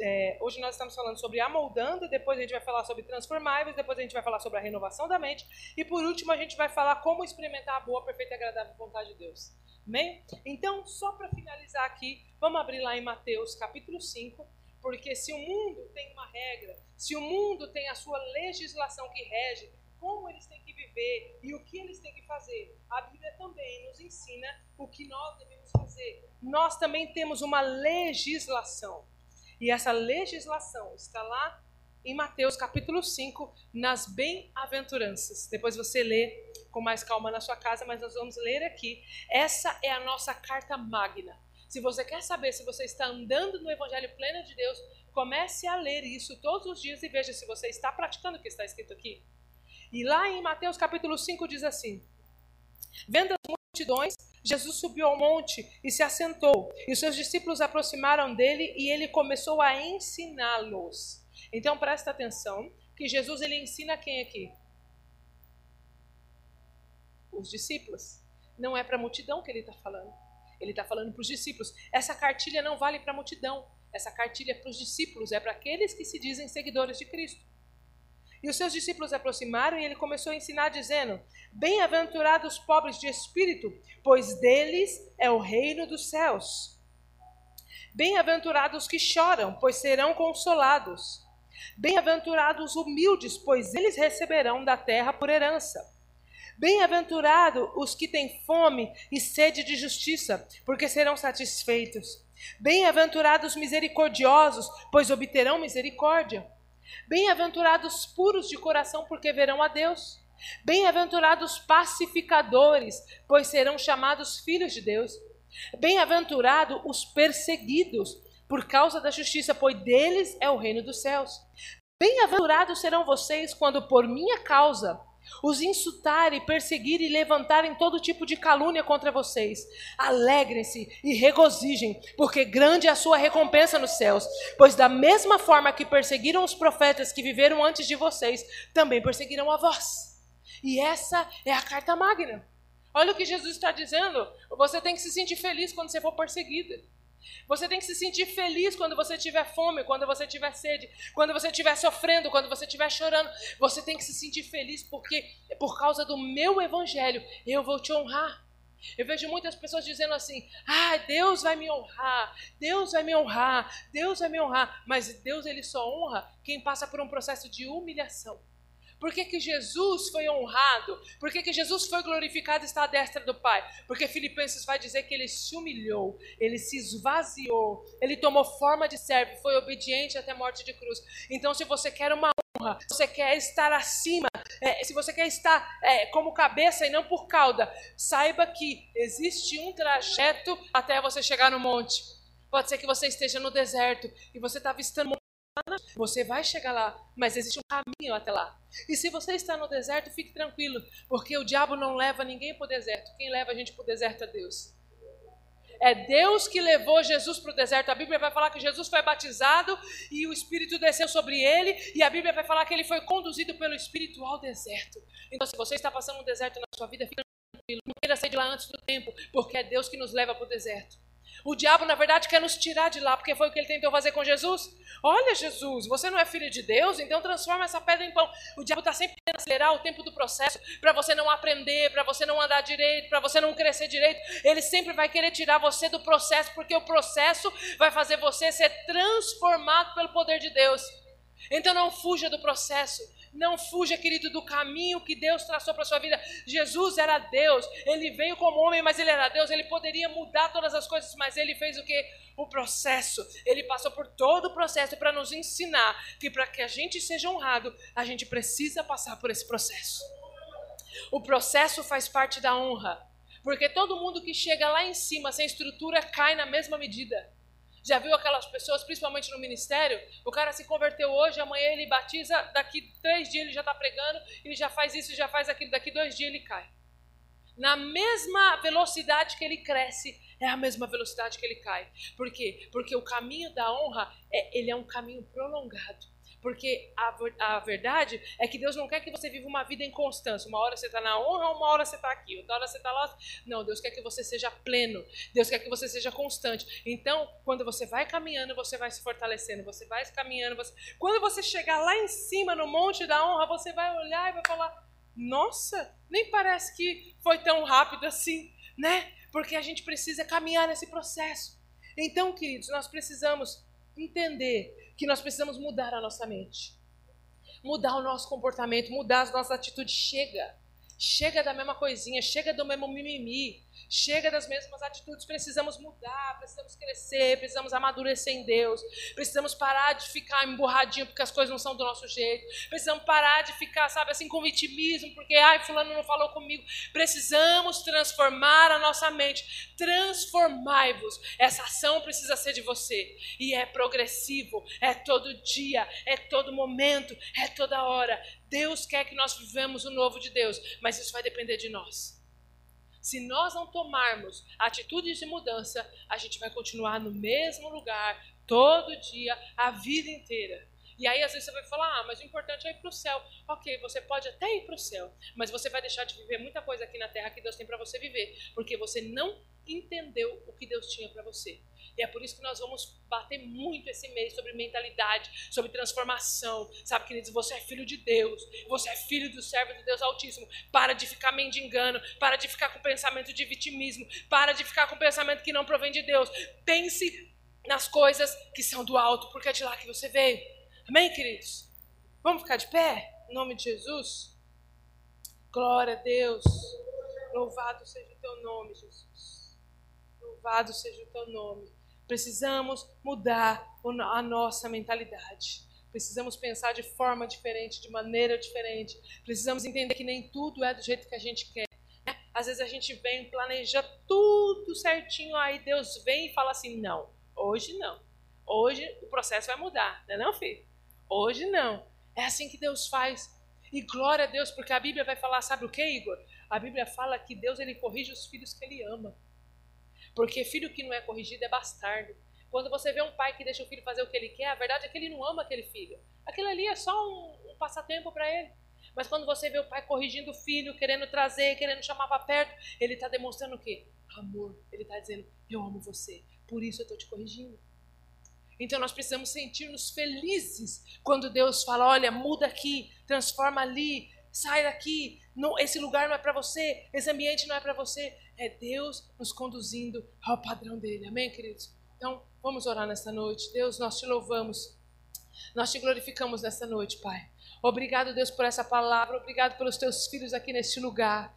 é, hoje nós estamos falando sobre amoldando, depois a gente vai falar sobre transformáveis, depois a gente vai falar sobre a renovação da mente, e por último a gente vai falar como experimentar a boa, perfeita e agradável vontade de Deus. Amém? Então, só para finalizar aqui, vamos abrir lá em Mateus capítulo 5, porque se o mundo tem uma regra, se o mundo tem a sua legislação que rege, como eles têm que viver e o que eles têm que fazer, a Bíblia também nos ensina o que nós devemos fazer. Nós também temos uma legislação. E essa legislação está lá em Mateus capítulo 5, nas bem-aventuranças. Depois você lê com mais calma na sua casa, mas nós vamos ler aqui. Essa é a nossa carta magna. Se você quer saber se você está andando no evangelho pleno de Deus, comece a ler isso todos os dias e veja se você está praticando o que está escrito aqui. E lá em Mateus capítulo 5 diz assim: Vendo as multidões, Jesus subiu ao monte e se assentou. E seus discípulos aproximaram dele e ele começou a ensiná-los. Então presta atenção que Jesus ele ensina quem aqui? Os discípulos. Não é para a multidão que ele está falando. Ele está falando para os discípulos. Essa cartilha não vale para a multidão. Essa cartilha é para os discípulos, é para aqueles que se dizem seguidores de Cristo. E os seus discípulos aproximaram e ele começou a ensinar, dizendo: Bem-aventurados os pobres de espírito, pois deles é o reino dos céus. Bem-aventurados os que choram, pois serão consolados. Bem-aventurados os humildes, pois eles receberão da terra por herança. Bem-aventurados os que têm fome e sede de justiça, porque serão satisfeitos. Bem-aventurados os misericordiosos, pois obterão misericórdia. Bem-aventurados puros de coração, porque verão a Deus. Bem-aventurados pacificadores, pois serão chamados filhos de Deus. Bem-aventurados os perseguidos por causa da justiça, pois deles é o reino dos céus. Bem-aventurados serão vocês quando por minha causa os insultarem, perseguirem e levantarem todo tipo de calúnia contra vocês. Alegrem-se e regozijem, porque grande é a sua recompensa nos céus. Pois da mesma forma que perseguiram os profetas que viveram antes de vocês, também perseguirão a vós. E essa é a carta magna. Olha o que Jesus está dizendo. Você tem que se sentir feliz quando você for perseguida. Você tem que se sentir feliz quando você tiver fome, quando você tiver sede, quando você estiver sofrendo, quando você estiver chorando. Você tem que se sentir feliz porque, por causa do meu evangelho, eu vou te honrar. Eu vejo muitas pessoas dizendo assim: ah, Deus vai me honrar, Deus vai me honrar, Deus vai me honrar. Mas Deus ele só honra quem passa por um processo de humilhação. Por que, que Jesus foi honrado? Por que, que Jesus foi glorificado e está à destra do Pai? Porque Filipenses vai dizer que ele se humilhou, ele se esvaziou, ele tomou forma de servo, foi obediente até a morte de cruz. Então, se você quer uma honra, se você quer estar acima, é, se você quer estar é, como cabeça e não por cauda, saiba que existe um trajeto até você chegar no monte. Pode ser que você esteja no deserto e você está avistando você vai chegar lá, mas existe um caminho até lá. E se você está no deserto, fique tranquilo, porque o diabo não leva ninguém para o deserto. Quem leva a gente para o deserto é Deus. É Deus que levou Jesus para o deserto. A Bíblia vai falar que Jesus foi batizado e o Espírito desceu sobre ele. E a Bíblia vai falar que ele foi conduzido pelo Espírito ao deserto. Então, se você está passando um deserto na sua vida, fique tranquilo. Não queira sair de lá antes do tempo, porque é Deus que nos leva para o deserto. O diabo, na verdade, quer nos tirar de lá, porque foi o que ele tentou fazer com Jesus. Olha, Jesus, você não é filho de Deus, então transforma essa pedra em pão. O diabo está sempre querendo acelerar o tempo do processo para você não aprender, para você não andar direito, para você não crescer direito. Ele sempre vai querer tirar você do processo, porque o processo vai fazer você ser transformado pelo poder de Deus. Então não fuja do processo. Não fuja, querido, do caminho que Deus traçou para a sua vida. Jesus era Deus, ele veio como homem, mas ele era Deus. Ele poderia mudar todas as coisas, mas ele fez o que? O processo. Ele passou por todo o processo para nos ensinar que para que a gente seja honrado, a gente precisa passar por esse processo. O processo faz parte da honra, porque todo mundo que chega lá em cima sem estrutura cai na mesma medida. Já viu aquelas pessoas, principalmente no ministério? O cara se converteu hoje, amanhã ele batiza, daqui três dias ele já está pregando, ele já faz isso, já faz aquilo, daqui dois dias ele cai. Na mesma velocidade que ele cresce, é a mesma velocidade que ele cai. Por quê? Porque o caminho da honra, é, ele é um caminho prolongado. Porque a, a verdade é que Deus não quer que você viva uma vida em constância. Uma hora você está na honra, uma hora você está aqui, outra hora você está lá. Não, Deus quer que você seja pleno. Deus quer que você seja constante. Então, quando você vai caminhando, você vai se fortalecendo. Você vai caminhando. Você... Quando você chegar lá em cima, no monte da honra, você vai olhar e vai falar: Nossa, nem parece que foi tão rápido assim, né? Porque a gente precisa caminhar nesse processo. Então, queridos, nós precisamos entender que nós precisamos mudar a nossa mente, mudar o nosso comportamento, mudar as nossas atitudes. Chega, Chega da mesma coisinha, chega do mesmo mimimi, chega das mesmas atitudes. Precisamos mudar, precisamos crescer, precisamos amadurecer em Deus. Precisamos parar de ficar emburradinho porque as coisas não são do nosso jeito. Precisamos parar de ficar, sabe, assim, com vitimismo porque, ai, Fulano não falou comigo. Precisamos transformar a nossa mente. Transformai-vos. Essa ação precisa ser de você. E é progressivo, é todo dia, é todo momento, é toda hora. Deus quer que nós vivamos o novo de Deus, mas isso vai depender de nós. Se nós não tomarmos atitudes de mudança, a gente vai continuar no mesmo lugar, todo dia, a vida inteira. E aí, às vezes, você vai falar: ah, mas o importante é ir para o céu. Ok, você pode até ir para o céu, mas você vai deixar de viver muita coisa aqui na terra que Deus tem para você viver, porque você não entendeu o que Deus tinha para você. E é por isso que nós vamos bater muito esse mês sobre mentalidade, sobre transformação. Sabe, queridos, você é filho de Deus, você é filho do servo do Deus Altíssimo. Para de ficar mendigando, para de ficar com pensamento de vitimismo, para de ficar com pensamento que não provém de Deus. Pense nas coisas que são do alto, porque é de lá que você veio. Amém, queridos? Vamos ficar de pé? Em nome de Jesus? Glória a Deus. Louvado seja o teu nome, Jesus. Louvado seja o teu nome. Precisamos mudar a nossa mentalidade. Precisamos pensar de forma diferente, de maneira diferente. Precisamos entender que nem tudo é do jeito que a gente quer. Né? Às vezes a gente vem, planeja tudo certinho, aí Deus vem e fala assim: não, hoje não. Hoje o processo vai mudar, não é não, filho? Hoje não. É assim que Deus faz. E glória a Deus, porque a Bíblia vai falar, sabe o que, Igor? A Bíblia fala que Deus ele corrige os filhos que ele ama. Porque filho que não é corrigido é bastardo. Quando você vê um pai que deixa o filho fazer o que ele quer, a verdade é que ele não ama aquele filho. Aquilo ali é só um, um passatempo para ele. Mas quando você vê o pai corrigindo o filho, querendo trazer, querendo chamar para perto, ele está demonstrando o quê? Amor. Ele está dizendo: Eu amo você, por isso eu estou te corrigindo. Então nós precisamos sentir-nos felizes quando Deus fala: Olha, muda aqui, transforma ali, sai daqui, não, esse lugar não é para você, esse ambiente não é para você é Deus nos conduzindo ao padrão dele. Amém, queridos? Então, vamos orar nesta noite. Deus, nós te louvamos. Nós te glorificamos nesta noite, Pai. Obrigado, Deus, por essa palavra. Obrigado pelos teus filhos aqui neste lugar.